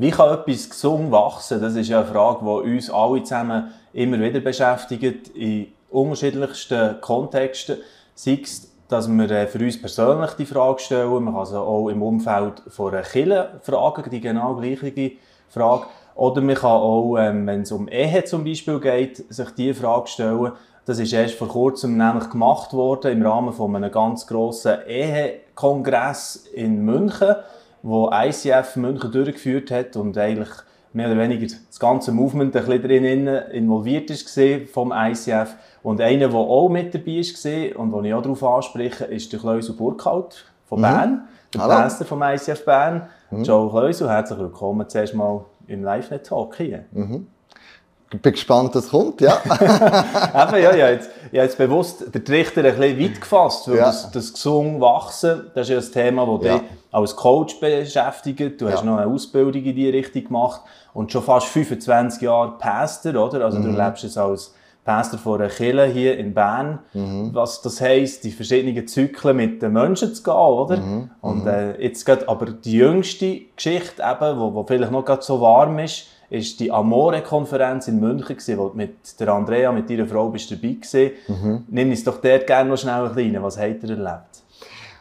Wie kann etwas gesund wachsen? Das ist ja eine Frage, die uns alle zusammen immer wieder beschäftigt, in unterschiedlichsten Kontexten. Sei es, dass wir äh, für uns persönlich die Frage stellen, man kann also auch im Umfeld von einer fragen, die genau gleiche Frage. Oder man kann auch, ähm, wenn es um Ehe zum Beispiel geht, sich diese Frage stellen. Das ist erst vor kurzem nämlich gemacht worden im Rahmen von einem ganz grossen Ehekongress in München wo ICF München durchgeführt hat und eigentlich mehr oder weniger das ganze Movement ein bisschen drin involviert war vom ICF. Und einer, der auch mit dabei war und den ich auch darauf anspreche, ist der Kleusel Burkhalter von mhm. Bern, der Hallo. Pastor vom ICF Bern. Mhm. Joe Kleusel, herzlich willkommen zuerst mal im Live-Net-Talk hier. Mhm. Ich bin gespannt, was kommt, ja. Eben, ja, habe jetzt, habe jetzt bewusst den Trichter ein bisschen weit gefasst, weil ja. das, das gesund wachsen, das ist ja ein Thema, das ja. dich als Coach beschäftigt. Du ja. hast noch eine Ausbildung in diese Richtung gemacht und schon fast 25 Jahre Pastor, oder? Also mhm. du lebst jetzt als Pastor von einer Kirche hier in Bern. Mhm. Was das heisst, die verschiedenen Zyklen mit den Menschen zu gehen, oder? Mhm. Und mhm. äh, jetzt geht aber die jüngste Geschichte eben, wo, wo vielleicht noch so warm ist, ist die Amore-Konferenz in München gewesen, wo mit der Andrea, mit ihrer Frau, bist dabei gewesen. Mhm. Nimm uns doch dort gerne noch schnell rein. Was habt ihr erlebt?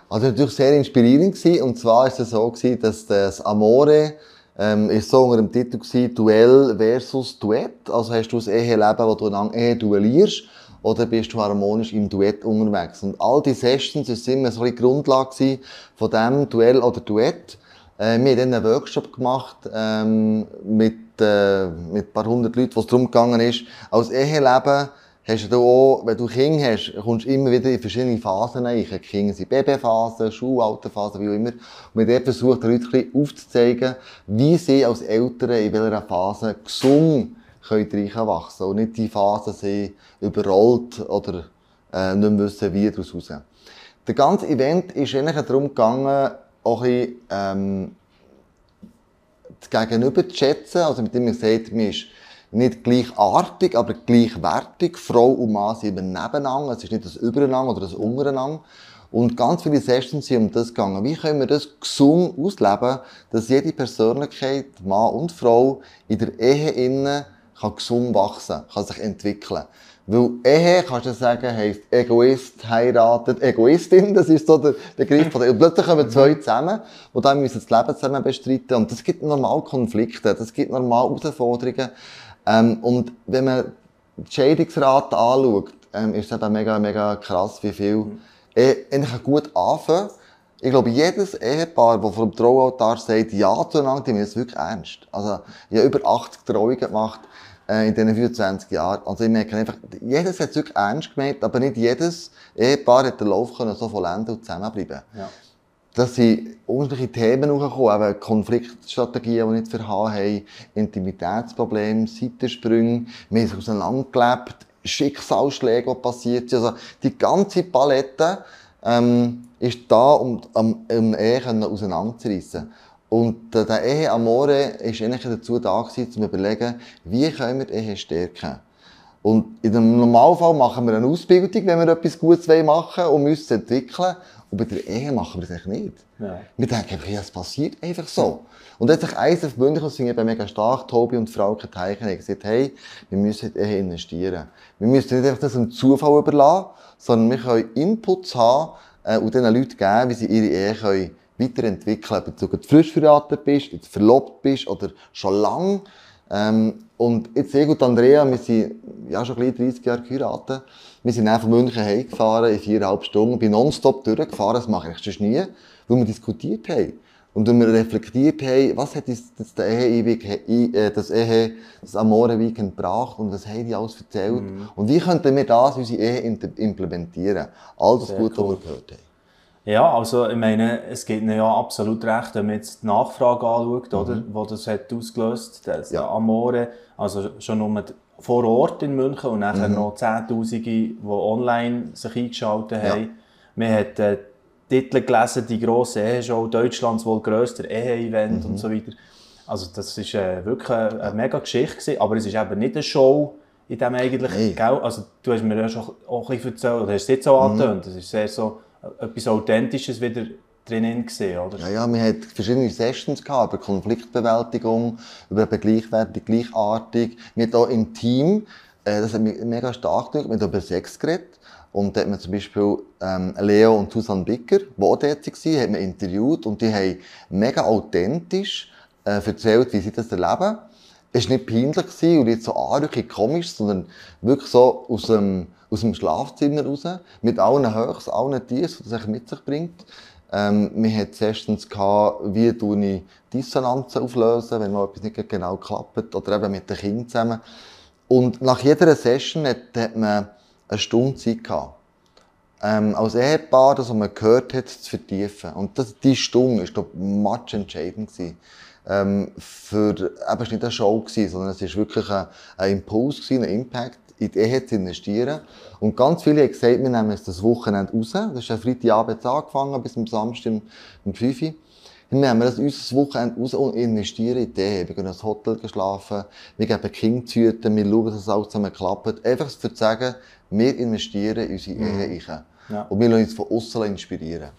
Also natürlich sehr inspirierend gewesen. Und zwar ist es so gewesen, dass das Amore ähm, ist so unter dem Titel gewesen, Duell versus Duett. Also hast du das Eheleben, wo du einander Ehe duellierst, oder bist du harmonisch im Duett unterwegs? Und all die Sessions ist immer so eine Grundlage von diesem Duell oder Duett. Äh, wir haben dann einen Workshop gemacht ähm, mit äh, mit ein paar hundert Leuten, wo es darum gegangen ist, als Eheleben hast du auch, wenn du Kinder hast, kommst du immer wieder in verschiedene Phasen rein. Kinder sind Babyphasen, Schulalterphasen, wie auch immer. Und haben versucht, den Leuten aufzuzeigen, wie sie als Eltern in welcher Phase gesund können wachsen und nicht die Phase sind überrollt oder äh, nicht mehr wissen, wie daraus raus. Der ganze Event ist eigentlich darum gegangen, auch ein bisschen, ähm, das Gegenüber zu schätzen. Also mit dem man sagt, man ist nicht gleichartig, aber gleichwertig. Frau und Mann sind eben nebeneinander. Es ist nicht das Übereinander oder das Untereinander. Und ganz viele Sessions sind um das gegangen. Wie können wir das gesund ausleben, dass jede Persönlichkeit, Mann und Frau, in der Ehe innen kann gesund wachsen, kann sich entwickeln. Weil Ehe, kannst du sagen, heisst Egoist heiratet Egoistin. Das ist so der Begriff. Von der, und plötzlich kommen zwei zusammen, die dann müssen das Leben zusammen bestreiten. Und das gibt normal Konflikte, das gibt normal Herausforderungen. Ähm, und wenn man die Scheidungsrate anschaut, ähm, ist es eben mega, mega krass, wie viel mhm. eigentlich gut anfangen. Ich glaube, jedes Ehepaar, das vor dem Traualtar sagt, ja zueinander, die es wirklich ernst. Also, ich habe über 80 Trauungen gemacht äh, in diesen 24 Jahren. Also ich merke einfach, jedes hat es wirklich ernst gemeint, aber nicht jedes Ehepaar hat den Lauf können so vollenden und zusammenbleiben. Ja. Dass sie unterschiedliche Themen hochgekommen, eben Konfliktstrategien, die nicht verhauen haben, Intimitätsprobleme, Seitensprünge, wir haben auseinandergelebt, Schicksalsschläge, die passiert sind. Also die ganze Palette ähm, ist da, um, um, um Ehe auseinanderzureissen. Und äh, der Ehe Amore ist eigentlich dazu da gewesen, zu überlegen, wie können wir die Ehe stärken. Und in dem Normalfall machen wir eine Ausbildung, wenn wir etwas Gutes machen wollen und müssen entwickeln. Und bei der Ehe machen wir das nicht. Ja. Wir denken einfach, ja, es passiert einfach so. Und jetzt sich eins auf München, das sind eben mega stark, Tobi und Frau Teichen, haben gesagt, hey, wir müssen in die Ehe investieren. Wir müssen nicht einfach das dem Zufall überlassen, sondern wir können Inputs haben äh, und den Leuten geben, wie sie ihre Ehe können weiterentwickeln, ob du frisch verheiratet bist, verlobt bist oder schon lang. Ähm, und jetzt ich und Andrea, wir sind ja schon gleich 30 Jahre geheiratet. Wir sind dann von München heimgefahren in viereinhalb Stunden, bin nonstop durchgefahren, das mache ich sonst nie, weil wir diskutiert haben. Und wenn wir reflektiert haben, was hat uns das, das Ehe, äh, das Ehe, das Amore-Weekend gebracht und was haben die alles erzählt. Mhm. Und wie könnten wir das in unsere Ehe implementieren? All das Gute, cool. was wir gehört haben. Ja, also ich meine, es gibt ja absolut recht, wenn man jetzt die Nachfrage anschaut, mhm. oder, wo das hat ausgelöst das ja. Amore, also schon nur vor Ort in München und nachher mhm. noch Zehntausende, die online sich eingeschaltet haben. Ja. Man hat äh, Titel gelesen, die grosse Eheshow, Deutschlands wohl grösster Ehe-Event mhm. und so weiter. Also das ist äh, wirklich eine, eine mega Geschichte gewesen, aber es ist eben nicht eine Show in dem eigentlich, gell? Also du hast mir ja schon auch ein bisschen erzählt, oder hast es jetzt so mhm. angetönt, das ist sehr so etwas Authentisches wieder drinnen gesehen, oder? Ja, ja, wir hatten verschiedene Sessions gehabt, über Konfliktbewältigung, über gleichwertig, gleichartig. Wir hatten auch im Team, äh, das hat mich mega stark gemacht, wir haben über Sex geredet. Und da hat man zum Beispiel ähm, Leo und Susanne Bicker, die auch dort waren, hat man interviewt und die haben mega authentisch äh, erzählt, wie sie das erleben. Es war nicht peinlich und nicht so anrückig komisch, sondern wirklich so aus dem, aus dem Schlafzimmer raus, mit allen Höchst, allen Tiers, die das mit sich bringt. Ähm, wir hatten Sessions, gehabt, wie ich Dissonanzen auflösen, wenn mal etwas nicht genau klappt, oder eben mit den Kindern zusammen. Und nach jeder Session hat, hat man eine Stunde Zeit gehabt. Ähm, als Ehepaar, das, was man gehört hat, zu vertiefen. Und das, die Stunde war, glaube match entscheidend. Ähm, für, eben, es war nicht eine Show, sondern es war wirklich ein, ein Impuls, ein Impact, in die Ehe zu investieren. Und ganz viele haben gesagt, wir nehmen jetzt das Wochenende raus. Das ist am Freitagabend angefangen, bis am Samstag um 5 Uhr. Dann nehmen wir das unser Wochenende raus und investieren in die Ehe. Wir gehen ins Hotel schlafen, wir geben Kinder zu hüten, wir schauen, dass es alles zusammen klappt. Einfach zu sagen, wir investieren in unsere mhm. Ehe. Ja. Und wir lassen uns von außen inspirieren.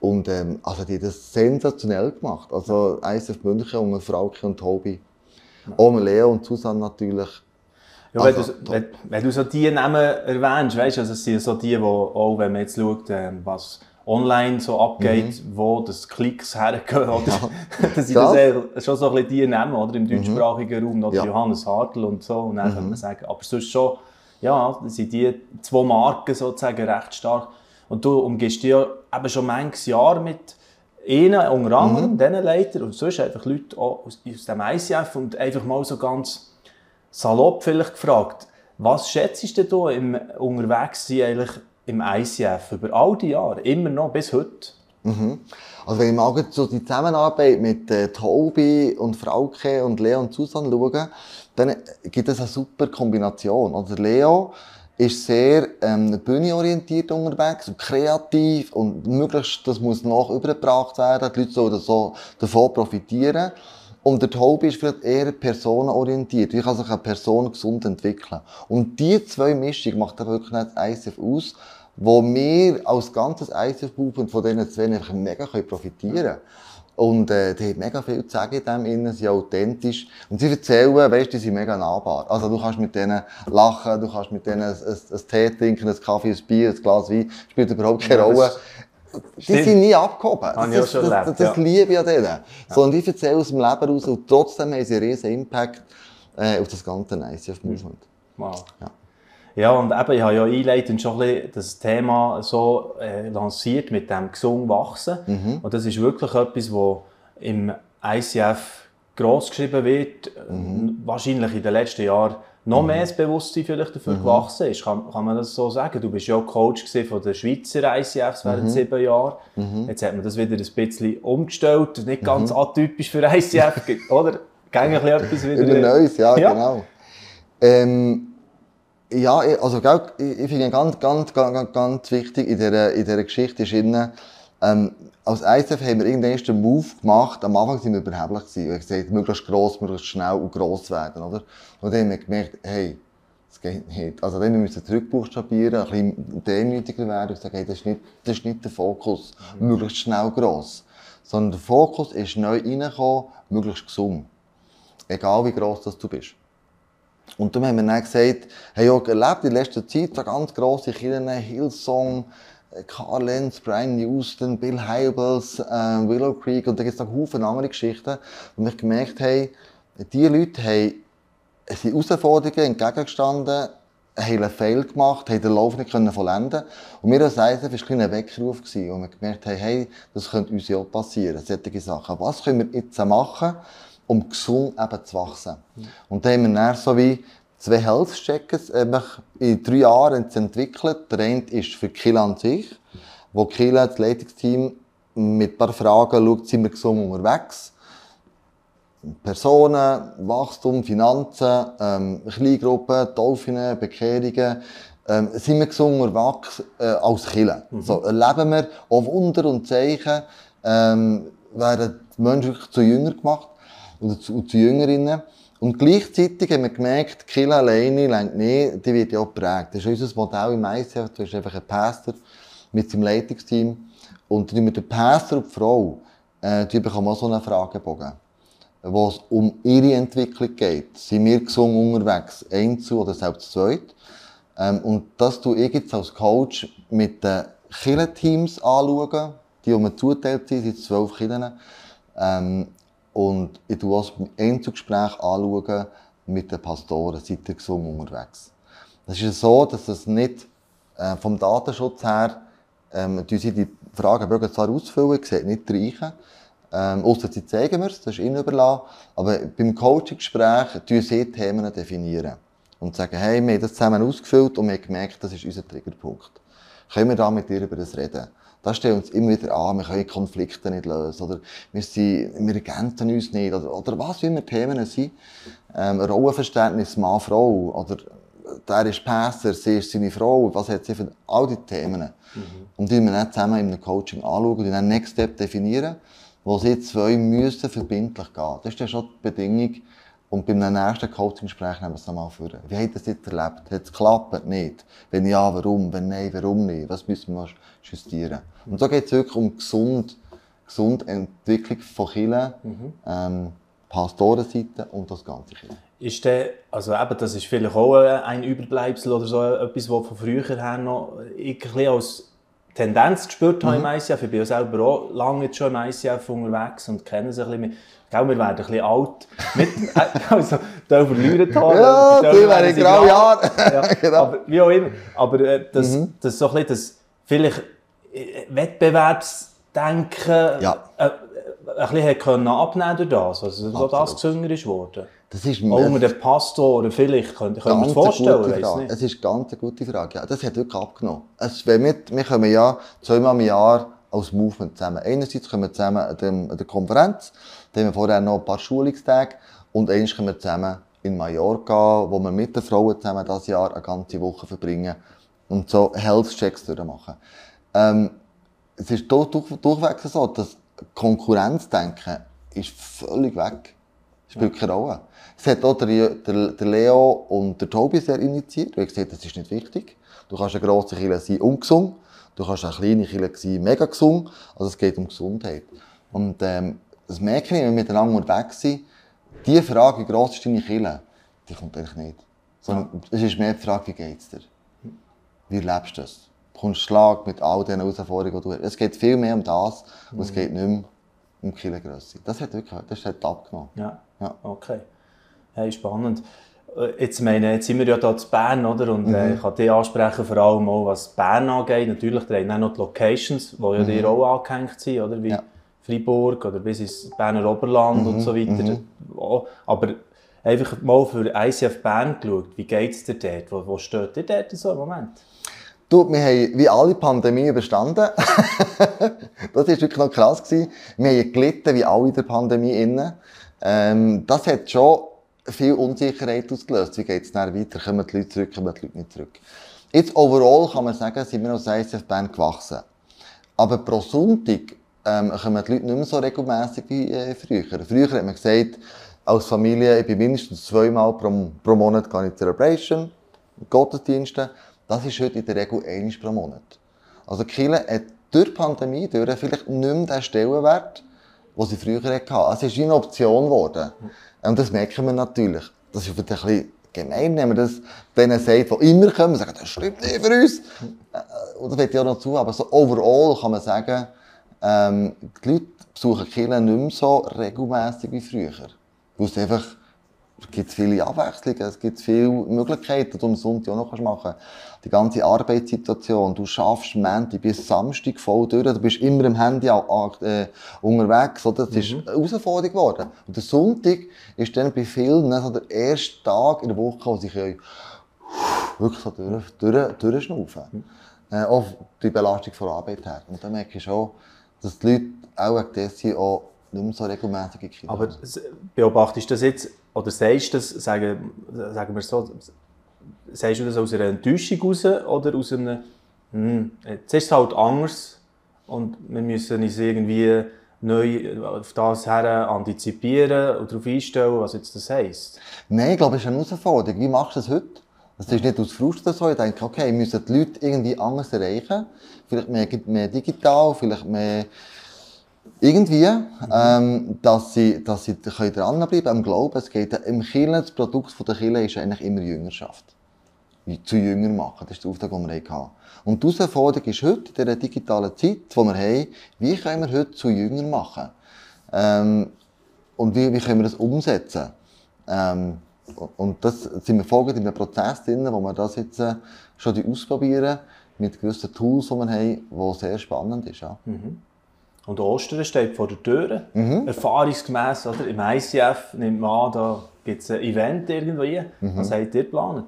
Und, ähm, also, die haben das sensationell gemacht. Also, ISF München und Frauke und Tobi. Ja. Auch Leo und Susanne natürlich. Ja, also, wenn, du, wenn, wenn, du so die Namen erwähnst, weißt du, also es sind so die, die auch, wenn man jetzt schaut, ähm, was online so abgeht, mhm. wo das Klicks hergehen, oder? Ja. das sind das schon so ein bisschen die Namen, oder? Im mhm. deutschsprachigen Raum, oder? Ja. Johannes Hartl und so, und dann mhm. kann man sagen, aber sonst schon, ja, sind die zwei Marken sozusagen recht stark. Und du umgehst dich ja eben schon manches Jahr mit ihnen, unter anderem, mhm. diesen Leitern, und sonst einfach Leute aus, aus dem ICF und einfach mal so ganz salopp vielleicht gefragt, was schätzt du im Unterwegssein eigentlich im ICF über all die Jahre, immer noch bis heute? Mhm. Also wenn ich mal so die Zusammenarbeit mit äh, Tobi und Frauke und Leo und Susanne schaue, dann gibt es eine super Kombination. Also Leo ist sehr ähm, bühnenorientiert unterwegs und kreativ und möglichst, das muss noch übergebracht werden, die Leute sollen so davon profitieren. Und der Tobi ist vielleicht eher personenorientiert. Wie kann sich eine Person gesund entwickeln? Und die zwei Mischungen macht dann wirklich nicht ICF aus, wo wir als ganzes ICF-Movement von diesen zwei einfach mega profitieren können. Und äh, die haben mega viel zu sagen in dem innen, sind authentisch. Und sie erzählen, weißt du, die sind mega nahbar. Also du kannst mit denen lachen, du kannst mit denen ein, ein, ein Tee trinken, ein Kaffee, ein Bier, ein Glas Wein, spielt überhaupt keine Rolle. Die sind nie abgehoben. Das, das, das, das, das ja. liebe ich an denen. Ja. Sondern die erzählen aus dem Leben raus und trotzdem haben sie einen riesen Impact äh, auf das ganze ICF-Movement. Wow. Ja. Ja, und eben, ich habe ja einleitend schon ein bisschen das Thema so äh, lanciert mit dem gesund wachsen. Mhm. Und das ist wirklich etwas, was im ICF gross geschrieben wird, mhm. wahrscheinlich in den letzten Jahren noch mhm. mehr das Bewusstsein vielleicht dafür mhm. gewachsen ist. Kann, kann man das so sagen? Du bist ja auch Coach von der Schweizer ICFs während mhm. sieben Jahren. Mhm. Jetzt hat man das wieder ein bisschen umgestellt, nicht ganz mhm. atypisch für ICF, oder? Gängig etwas wieder. Wieder Neues, ja, ja. genau. Ähm, ja, also ich, ich finde ganz, ganz, ganz, ganz wichtig in dieser, in dieser Geschichte ist ähm, als ISF haben wir irgendwann den Move gemacht. Am Anfang sind wir überheblich gewesen. Wir haben gesagt, möglichst gross, möglichst schnell und gross werden, oder? Und dann haben wir gemerkt, hey, das geht nicht. Also dann müssen wir zurückbuchstabieren, ein bisschen demütiger werden und sagen, hey, das ist nicht, das ist nicht der Fokus, mhm. möglichst schnell gross. Sondern der Fokus ist neu reingekommen, möglichst gesund. Egal wie gross das du bist. Und dann haben wir dann gesagt, hey, auch erlebt in letzter Zeit so ganz grosse Kirchen, Hillsong, Carl Lenz, Brian Houston, Bill Hybels, äh, Willow Creek und da gibt es noch Haufen andere Geschichten. Und wir gemerkt haben, diese Leute haben, sind Herausforderungen entgegengestanden, haben einen Fail gemacht, haben den Lauf nicht können vollenden Und wir als ISF war ein Weckruf gewesen, und wir gemerkt haben, hey, das könnte uns ja auch passieren, solche Sachen. Was können wir jetzt machen? um gesund eben zu wachsen. Mhm. Und da haben wir dann so wie zwei Health Checkers in drei Jahren entwickelt. Der eine ist für Kila an sich, wo Kila, das Leitungsteam, mit ein paar Fragen schaut, sind wir gesund unterwegs. Personen, Wachstum, Finanzen, ähm, Kleingruppen, Taufen, Bekehrungen, ähm, sind wir gesund unterwegs äh, als Killer. Mhm. So erleben wir auch Wunder und Zeichen, ähm, werden die Menschen zu jünger gemacht oder zu, zu Jüngerinnen. Und gleichzeitig haben wir gemerkt, Kill alleine längt nicht, die wird ja auch geprägt. Das ist unser Modell im ICF, du hast einfach einen Pastor, mit seinem Leitungsteam. Und mit dem Pastor und die Frau, äh, die bekommen auch so einen Fragebogen, wo es um ihre Entwicklung geht. Sind wir gesungen unterwegs, einzeln oder selbst zweit? Ähm, und das tue ich jetzt als Coach mit den Killenteams anschauen, die, die mir zuteilt sind, sind zwölf Killen. Ähm, und ich tue auch das Einzelgespräch anschauen mit den Pastoren, seid ihr gesungen unterwegs. Das ist so, dass es nicht äh, vom Datenschutz her, ähm, die Fragenbögen zwar ausfüllen, sehe nicht reichen, ähm, ausser sie zeigen mir es, das ist ihnen überlassen, aber beim Coaching-Gespräch tun sie Themen definieren und sagen, hey, wir haben das zusammen ausgefüllt und wir haben gemerkt, das ist unser Triggerpunkt. Können wir da mit dir über das reden? Das stellt uns immer wieder an, wir können Konflikte nicht lösen, oder wir, sind, wir ergänzen uns nicht, oder, oder was immer Themen sind. Ähm, Rollenverständnis Mann-Frau, oder der ist Pässer, sie ist seine Frau, was hat sie für all diese Themen. Mhm. Und die wir dann zusammen in einem Coaching anschauen und dann Next Step definieren, wo sie zwei müssen verbindlich gehen. Das ist dann schon die Bedingung. Und beim nächsten Coaching-Gespräch nehmen wir es nochmal vor. Wie ihr das jetzt erlebt? Hat es geklappt? Nicht? Wenn ja, warum? Wenn nein, warum nicht? Was müssen wir justieren? Und so geht es wirklich um gesund, gesunde Entwicklung von Kindern, mhm. ähm, Pastorenseite und das ganze Kind. Ist der, also eben, das ist vielleicht auch ein Überbleibsel oder so etwas, was von früher her noch ich ein als Tendenz gespürt habe mhm. im ICF. Ich bin ja selber auch lange jetzt schon im ICF unterwegs und kenne es ein bisschen. Gell, wir werden ein bisschen alt. Mit, also, da verlieren Haare. Ja, die werden graue Jahre. ja, genau. Aber wie auch immer. Aber äh, das, mhm. das so ein bisschen das vielleicht äh, Wettbewerbsdenken ja. äh, ein bisschen können abnehmen durch das, also so das gesünger ist worden. Das ist auch unter den Pastoren vielleicht, könnte ich mir vorstellen. Es ist ganz eine gute Frage, ja, das hat wirklich abgenommen. Es, wenn wir, wir kommen ja zweimal im Jahr als Movement zusammen. Einerseits kommen wir zusammen an, dem, an der Konferenz, dann haben wir vorher noch ein paar Schulungstage und eins kommen wir zusammen in Mallorca, wo wir mit den Frauen zusammen das Jahr eine ganze Woche verbringen und so Health-Checks machen. Ähm, es ist durch, durch, durchweg so, dass Konkurrenzdenken ist völlig weg. Spielt keine Rolle. Es hat auch der, der, der Leo und der Tobi sehr initiiert. Wir haben gesagt, das ist nicht wichtig. Du kannst eine grosse Kille sein, ungesund. Du kannst eine kleine Kille sein, mega gesund. Also es geht um Gesundheit. Und ähm, das merke ich, wenn wir miteinander unterwegs sind, die Frage, wie gross ist deine Kille, die kommt eigentlich nicht. Sondern es ist mehr die Frage, wie geht es dir? Wie lebst du das? kommst Schlag mit all den Herausforderungen, die du hast. Es geht viel mehr um das und es mhm. geht nicht mehr um Killengrösse. Das hat wirklich das hat abgenommen. Ja, ja. okay. Hey, spannend. Äh, jetzt, meine, jetzt sind wir ja hier zu Bern, oder? Und äh, mhm. ich kann dich ansprechen, vor allem auch, was Bern angeht. Natürlich, da haben auch noch die Locations, die ja mhm. dir auch angehängt sind, oder? Wie ja. Freiburg oder bis ins Berner Oberland mhm. und so weiter. Mhm. Aber einfach mal für ICF Bern geschaut, wie geht es dir dort? Wo, wo steht dir dort so im Moment? Du, wir haben wie alle Pandemie überstanden. das war wirklich noch krass. Gewesen. Wir haben gelitten wie alle in der Pandemie. Innen. Ähm, das hat schon viel Unsicherheit ausgelöst. Wie geht es dann weiter? Kommen die Leute zurück, kommen die Leute nicht zurück? Jetzt overall kann man sagen, sind wir als ICF Bern gewachsen. Aber pro Sonntag ähm, kommen die Leute nicht mehr so regelmässig wie äh, früher. Früher hat man gesagt, als Familie, ich bin mindestens zweimal pro, pro Monat in Celebration, Gottesdienste. Das ist heute in der Regel einmal pro Monat. Also Kiel hat durch die Pandemie durch vielleicht nicht mehr den Stellenwert, den sie früher hatten. Es ist eine Option geworden. Und das merken wir natürlich. Das ist ein bisschen gemein, wenn man das denen sagt, die immer kommen, sagen, das stimmt nicht für uns. Und das wird ja noch zu, aber so overall kann man sagen, ähm, die Leute besuchen Kiel nicht mehr so regelmässig wie früher. Weil es einfach es gibt viele Abwechslungen, es gibt viele Möglichkeiten, die du am Sonntag auch noch machen kannst. Die ganze Arbeitssituation, du schaffst Montag bis Samstag voll durch, du bist immer im Handy äh, unterwegs, oder? das ist mhm. eine Herausforderung geworden. Und der Sonntag ist dann bei vielen so der erste Tag in der Woche, wo sie können wirklich so durch, durch, durchschnaufen mhm. äh, Auch die Belastung von der Arbeit her. Und dann merke ich schon, dass die Leute auch wegen dessen auch nicht mehr so regelmäßig in Aber beobachtest du das jetzt oder sagst du das, sagen, sagen wir so, sagst du das aus einer Enttäuschung raus oder aus einem, hm, jetzt ist es halt anders und wir müssen uns irgendwie neu auf das her antizipieren und darauf einstellen, was jetzt das heisst? Nein, ich glaube, es ist eine Herausforderung. Wie machst du das heute? Das ist nicht aus Frust oder so. Ich denke, okay, müssen die Leute irgendwie anders erreichen. Vielleicht mehr, mehr digital, vielleicht mehr irgendwie, mhm. ähm, dass sie, dass sie dranbleiben am Glauben. Es geht im Kirchen, das Produkt der Kirche ist eigentlich immer Jüngerschaft. Zu Jünger machen. Das ist der Auftrag, den wir hatten. Und die Herausforderung ist heute, in dieser digitalen Zeit, die wir haben, wie können wir heute zu Jünger machen? Ähm, und wie, wie können wir das umsetzen? Ähm, und das sind wir folgend in einem Prozess drin, wo wir das jetzt äh, schon ausprobieren mit gewissen Tools, die wir haben, die sehr spannend ist. Ja. Mhm. Und Ostern steht vor der Tür. Mhm. Erfahrungsgemäß oder? im ICF nimmt man an, da gibt es ein Event irgendwie. Mhm. Was habt ihr geplant?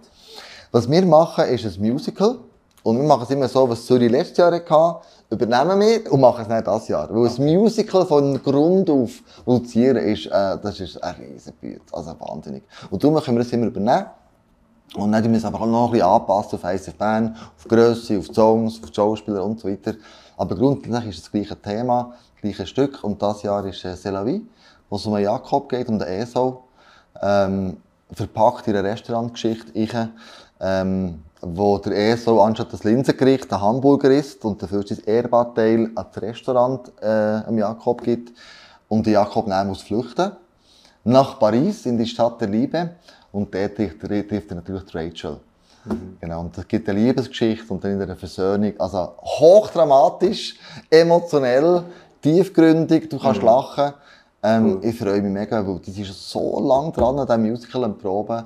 Was wir machen, ist ein Musical. Und wir machen es immer so, was Zürich letztes Jahr hatte, übernehmen wir und machen es nicht dieses Jahr. Weil ein Musical von Grund auf produzieren ist, äh, das ist ein Riesenbüt. Also wahnsinnig. Und darum können wir das immer übernehmen. Und dann müssen wir es aber auch noch ein bisschen anpassen auf ICF Bern, auf Grösse, auf Songs, auf Schauspieler und so weiter. Aber grundsätzlich ist es das gleiche Thema, das gleiche Stück. Und das Jahr ist äh, Selavi, wo es um Jakob geht, um den Esau. Ähm, verpackt in eine Restaurantgeschichte, ähm, wo der Esau anstatt das Linsengericht ein Hamburger isst und dafür sein Ehrbarteil an das Restaurant äh, Jakob gibt und der Jakob dann muss flüchten nach Paris in die Stadt der Liebe und dort trifft er natürlich Rachel. Mhm. Genau, und es gibt eine Liebesgeschichte und dann in einer Versöhnung. Also hochdramatisch, emotionell, tiefgründig, du kannst mhm. lachen. Ähm, cool. Ich freue mich mega, weil die sind schon so lange dran an diesem Musical am Proben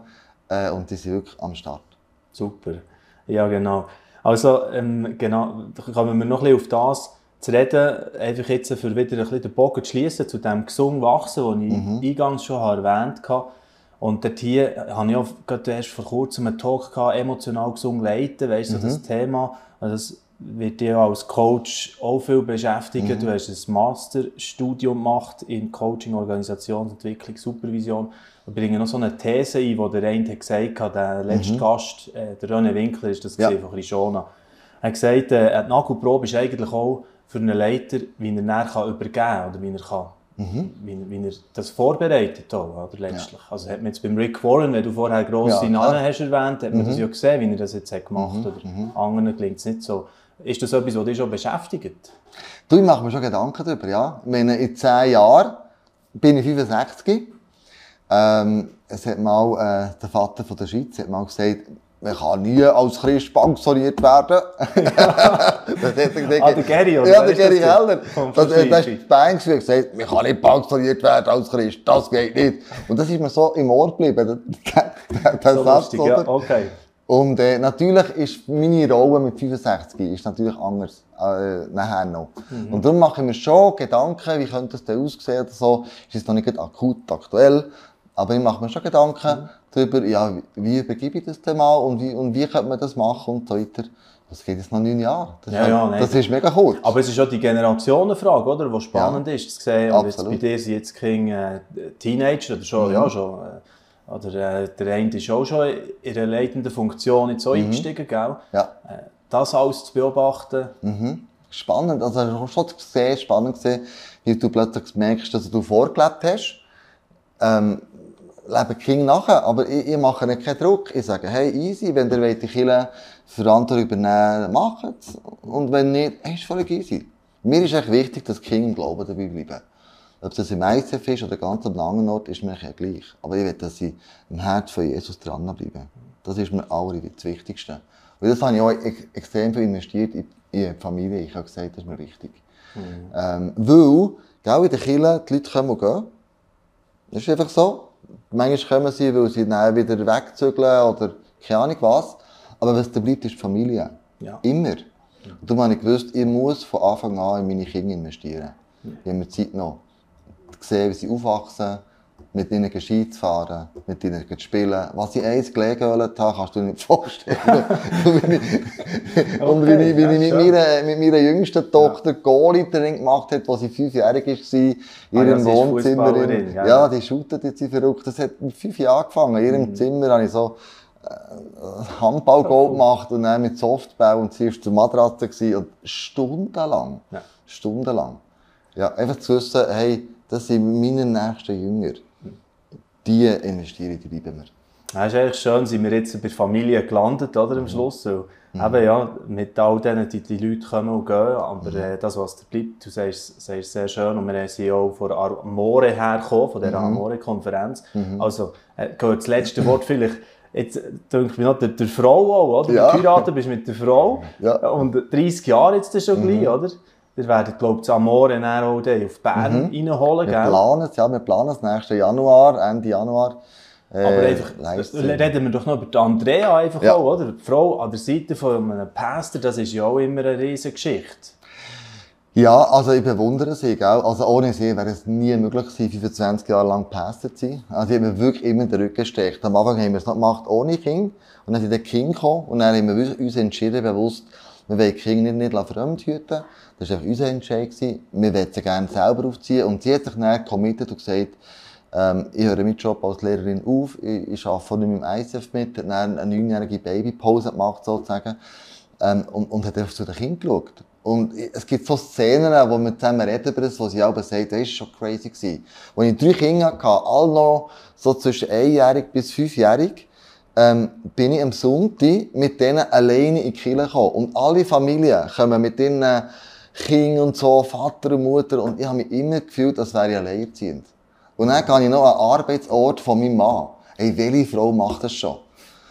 äh, und die sind wirklich am Start. Super, ja genau. Also ähm, genau, kommen wir noch ein bisschen auf das zu reden, einfach jetzt für wieder ein bisschen den Bogen zu schließen zu dem gesungen wachsen, den ich mhm. eingangs schon erwähnt habe. Und dort hier habe ich auch gerade erst vor kurzem einen Talk gehabt, emotional gesungen leiten, weißt du, mhm. das Thema. Also das wird dich als Coach auch viel beschäftigen. Mhm. Du hast ein Masterstudium gemacht in Coaching, Organisationsentwicklung, Supervision. Wir bringen noch so eine These ein, die der eine gesagt hat, der letzte mhm. Gast, äh, der René Winkler, ist das ja. von Rishona. Er hat gesagt, äh, die Nagelprobe ist eigentlich auch für einen Leiter, wie er nachher übergeben kann oder wie er kann Mhm. Wie, wie er das vorbereitet auch, oder, letztlich. Ja. Also hat man jetzt beim Rick Warren, wenn du vorher grosse ja, Namen hast erwähnt, hat man mhm. das ja gesehen, wie er das jetzt hat gemacht hat. Mhm. Oder mhm. anderen klingt es nicht so. Ist das etwas, was dich schon beschäftigt? Du, ich mache mir schon Gedanken darüber, ja. Ich meine, in zehn Jahren bin ich 65. Ähm, es hat mal, äh, der Vater von der Schweiz hat mal gesagt, man kann nie als Christ pensioniert werden. ah, der Gary, oder? Ja, der Gary Heller. Das, das, das ist die Bank gesagt, man kann nicht pensioniert werden als Christ. Das geht nicht. Und das ist mir so im Ohr geblieben, der so Satz. Lustig, ja, okay. Und äh, natürlich ist meine Rolle mit 65 ist natürlich anders äh, nachher noch. Mhm. Und darum mache ich mir schon Gedanken, wie könnte das denn aussehen oder so. Ist es noch nicht akut aktuell, aber ich mache mir schon Gedanken mhm. darüber, ja, wie übergebe ich das denn mal und wie, und wie könnte man das machen und so weiter. Das geht jetzt noch neun Jahre. Das, ja, ja, das ist mega kurz. Aber es ist auch die Generationenfrage, oder? Die spannend ja, ist zu sehen. Und jetzt bei dir sind jetzt King äh, Teenager oder schon, mhm. ja, schon. Äh, oder äh, der eine ist auch schon in einer leitenden Funktion jetzt so mhm. eingestiegen, gell? Ja. Äh, das alles zu beobachten. Mhm. Spannend, also schon sehr spannend gesehen, wie du plötzlich merkst, dass du vorgelebt hast. Ähm, leben die Kinder nachher, aber ich, ich mache nicht keinen Druck. Ich sage, hey, easy, wenn ihr die Kinder Verantwortung übernehmen macht es. Und wenn nicht, hey, ist völlig easy. Mir ist echt wichtig, dass die Kinder im Glauben dabei bleiben. Ob das im ICF ist oder ganz am anderen Ort, ist mir ja gleich. Aber ich will, dass sie im Herz von Jesus dranbleiben. Das ist mir alle das Wichtigste. Und das habe ich auch extrem viel investiert in, die Familie. Ich habe gesagt, das ist mir wichtig. Mhm. Ähm, weil, gell, in den Kirchen, die Leute kommen und gehen. Das ist einfach so. Manchmal kommen sie, weil sie dann wieder wegzügeln oder keine Ahnung was. Aber was da bleibt, ist die Familie. Ja. Immer. Und darum habe ich gewusst, ich muss von Anfang an in meine Kinder investieren. Ja. Ich habe mir Zeit noch gesehen, wie sie aufwachsen, mit ihnen Ski zu fahren, mit ihnen zu spielen. Was ich eins gelegen habe, kannst du dir nicht vorstellen. und wie ich, wie ich mit, meiner, mit meiner jüngsten Tochter ja. Goalie-Training gemacht habe, als sie fünfjährig war, in ah, ihrem ja, Wohnzimmer. In, ja, ja, die shootet jetzt verrückt. Das hat mit fünf Jahren angefangen. In ihrem mhm. Zimmer habe ich so äh, Handball so cool. gemacht und dann mit Softball und sie war zur Matratze und stundenlang, ja. stundenlang. Ja, einfach zu wissen, hey, das sind meine nächsten Jünger die investiere ich, die bleiben wir. Ja, ist eigentlich schön, sind wir jetzt bei der Familie gelandet, oder, am Schluss. Weil, mhm. eben, ja, mit all denen, die, die Leute kommen und gehen, aber mhm. äh, das, was da bleibt, du sagst, sagst sehr schön, und wir sind auch von Amore hergekommen, von dieser mhm. Amore-Konferenz. Mhm. Also, äh, gehört das letzte Wort vielleicht, Jetzt denke ich mir noch, der, der Frau auch, oder? Ja. Du bist mit der Frau. Ja. Und 30 Jahre jetzt schon gleich, mhm. oder? Wir werden, glaube ich, Amore auch auf Bern mhm. reinholen, wir Planen es, ja, wir planen es nächsten Januar, Ende Januar. Äh, Aber einfach, reden wir doch noch über die Andrea einfach ja. auch, oder? Die Frau an der Seite von einem Pastor, das ist ja auch immer eine riesige Geschichte. Ja, also ich bewundere sie, gell? Also ohne sie wäre es nie möglich gewesen, 25 Jahre lang Pastor zu sein. Also ich habe mir wirklich immer den Rücken gesteckt. Am Anfang haben wir es noch gemacht ohne Kind. Und dann sind die Kind gekommen. Und dann haben wir uns entschieden, bewusst, wir wollen die Kinder nicht, nicht fremdhüten. Das war unser Entscheid. Wir wollen sie gerne selber aufziehen. Und sie hat sich dann committed und gesagt, ähm, ich höre meinen Job als Lehrerin auf, ich, arbeite nicht mit dem ICF mit, hat dann eine neunjährige Babypause gemacht, sozusagen, ähm, und, und hat einfach zu den Kindern geschaut. Und es gibt so Szenen, wo wir zusammen reden über das, wo sie auch sagt, das war schon crazy. Gewesen. Als ich drei Kinder hatte, alle noch so zwischen einjährig bis fünfjährig, ähm, bin ich am Sonntag mit denen alleine in die Kirche gekommen. Und alle Familien kommen mit ihren Kindern und so, Vater und Mutter, und ich habe mich immer gefühlt, als wäre ich alleinerziehend. Und dann gehe ich noch an den Arbeitsort von meinem Mann. Hey, welche Frau macht das schon?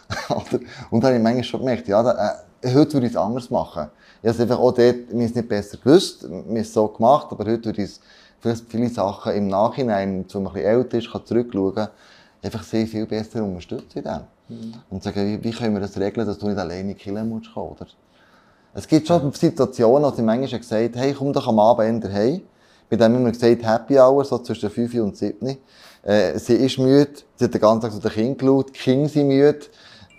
und dann habe ich manchmal schon gemerkt, ja, da, äh, heute würde ich es anders machen. Ich habe einfach auch dort, mir ist nicht besser gewusst, mir ist so gemacht, aber heute würde ich vielleicht viele Sachen im Nachhinein, wenn man ein bisschen älter ist, kann zurückschauen, einfach sehr viel besser unterstützen in dem. Mhm. Und sagen, wie, wie können wir das regeln, dass du nicht alleine Kirche musst oder? Es gibt schon Situationen, wo sie manchmal gesagt hey, komm doch am Abend heim. Bei dem haben wir gesagt, Happy Hour, so zwischen 5 und 7. Äh, sie ist müde, sie hat den ganzen Tag zu den Kindern geschaut, die Kinder sind müde.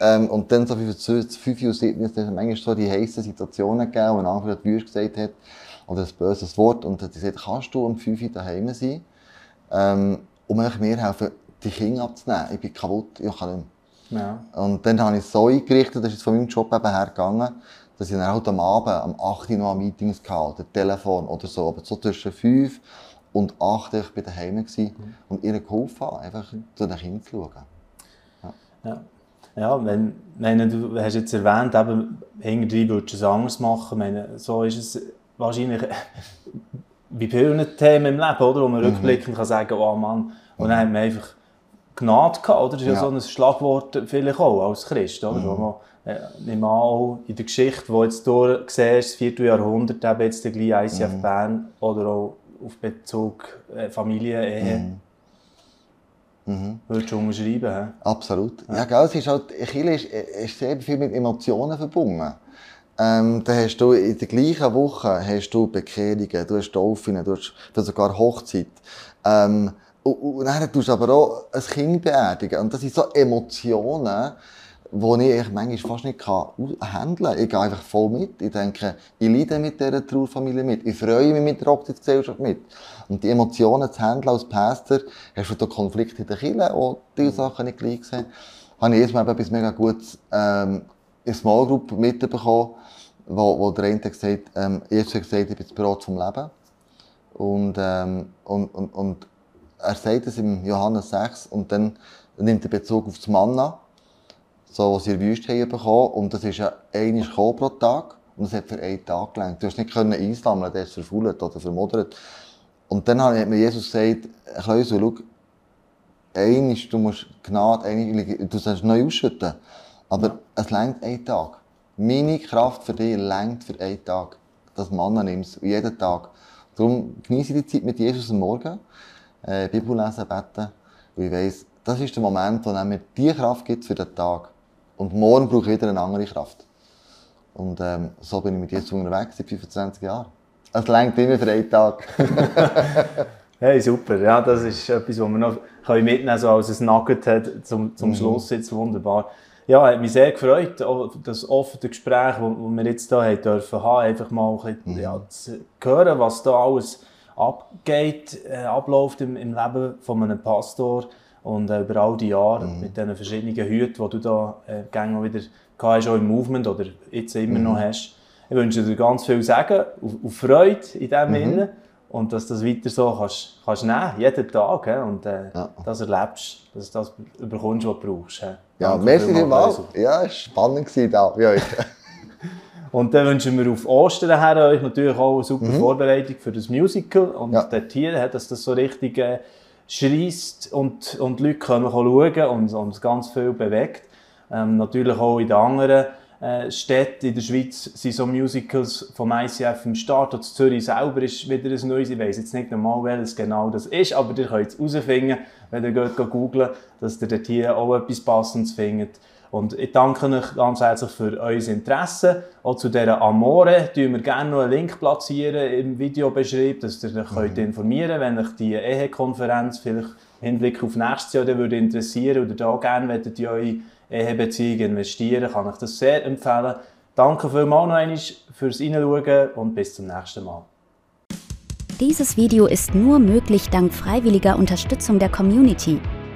Ähm, und dann so 5 Uhr 7 ist manchmal so die heißen Situationen gegeben, wo ein anderer die Wüste gesagt hat, oder ein böses Wort, und hat gesagt, kannst du um 5 Uhr daheim sein, ähm, um mir helfen, die Kinder abzunehmen. Ich bin kaputt, ich kann nicht mehr. Ja. Und dann habe ich es so eingerichtet, das ist von meinem Job eben hergegangen, dass ich dann halt am Abend, am 8 Uhr noch Meetings hatte, oder Telefon oder so, aber so zwischen 5 und 8 Uhr bei daheim gewesen mhm. und ihr geholfen habe, einfach zu den Kindern zu schauen. Ja. ja. Ja, wenn, meine, du hast jetzt erwähnt, eben, irgendwie würdest du es anders machen. Meine, so ist es wahrscheinlich wie bei vielen Themen im Leben, oder? wo man mhm. rückblickend kann sagen oh Mann, und dann hat man einfach Gnade gehabt, oder? Das ist ja, ja so ein Schlagwort vielleicht auch als Christ, oder? Mhm. Wo man, äh, nehme auch in der Geschichte, die jetzt du siehst, das vierte Jahrhundert, eben jetzt der gleiche ICF mhm. Bern, oder auch auf Bezug äh, Familie, Ehe. Mhm. Mhm. Würdest du unterschreiben? He? Absolut. Ja, ja gell, es ist halt, Chile ist, ist sehr viel mit Emotionen verbunden. Ähm, da hast du in der gleichen Woche hast du Bekehrungen, du hast Taufen, du hast, du hast sogar Hochzeit. Ähm, und, und dann tust du aber auch ein Kind beerdigen. Und das sind so Emotionen, die ich manchmal fast nicht handeln kann. Ich gehe einfach voll mit. Ich denke, ich leide mit dieser Trauerfamilie mit. Ich freue mich mit der Hochzeitsgesellschaft mit. Und die Emotionen zu handeln als Pastor, hast du da Konflikte in der Kirche, wo diese Sachen nicht gleich sind, habe ich erstmal etwas mega Gutes ähm, in Small Group mitbekommen, wo, wo der eine gesagt ähm, erst gesagt, ich bin das Brot vom Leben. Und, ähm, und, und, und er sagt es im Johannes 6 und dann nimmt er Bezug auf das Manna so, was sie in der Wüste haben bekommen. Und das ist ja einmal pro Tag. Und das hat für einen Tag gelangt. Du hast nicht können einsammeln, der ist verfault oder vermodert. Und dann hat mir Jesus gesagt, Kleusel, schau, einmal, du musst Gnade, einmal, du sollst neu ausschütten. Aber es längt einen Tag. Meine Kraft für dich längt für einen Tag. Das Mann nimmst jeden Tag. Darum genieße die Zeit mit Jesus am Morgen, äh, Bibel lesen, beten. Und ich weiss, das ist der Moment, wo mir die Kraft gibt für den Tag. Und morgen brauche ich wieder eine andere Kraft. Und ähm, so bin ich mit jetzt unterwegs seit 25 Jahren. Es längt immer für einen Tag. hey, super. Ja, das ist etwas, was wir noch mitnehmen können, so als ein Nugget hat, zum, zum mhm. Schluss jetzt wunderbar. Ja, hat mich sehr gefreut, das offene Gespräch, das wir jetzt hier haben dürfen haben, einfach mal ein bisschen, mhm. ja, zu hören, was da alles abgeht, äh, abläuft im, im Leben von einem Pastor. Und äh, über all die Jahre mhm. mit diesen verschiedenen Hüten, die du da äh, gerne wieder hast, auch im Movement oder jetzt immer mhm. noch hast. Ich wünsche dir ganz viel Sagen und, und Freude in diesem mhm. Innen. und dass das weiter so kannst, kannst nehmen, jeden Tag, he? und äh, ja. das erlebst, dass du das bekommst, was du brauchst. He? Ja, merci vielmals. Ja, es war spannend da bei euch. Und dann wünschen wir auf Ostern her euch natürlich auch eine super mhm. Vorbereitung für das Musical und ja. dort hier, dass das so richtig äh, schreist und, und die Leute können schauen und, und ganz viel bewegt. Ähm, natürlich auch in den anderen äh, Städte in der Schweiz sind so Musicals vom ICF im Start. Und Zürich selber ist wieder ein neues. Ich weiß jetzt nicht normal, welches genau das ist, aber ihr könnt es herausfinden, wenn ihr geht googelt, dass ihr dort hier auch etwas Passendes findet. Und ich danke euch ganz herzlich für euer Interesse. Auch zu dieser Amore tun wir gerne noch einen Link platzieren im Videobeschreib, dass ihr euch mhm. informieren könnt, wenn euch die Ehekonferenz vielleicht im Hinblick auf nächstes Jahr würde interessieren oder da gerne möchtet ihr eure Ehebeziehung investieren, kann ich das sehr empfehlen. Danke vielmals noch einmal fürs Reinschauen und bis zum nächsten Mal. Dieses Video ist nur möglich dank freiwilliger Unterstützung der Community.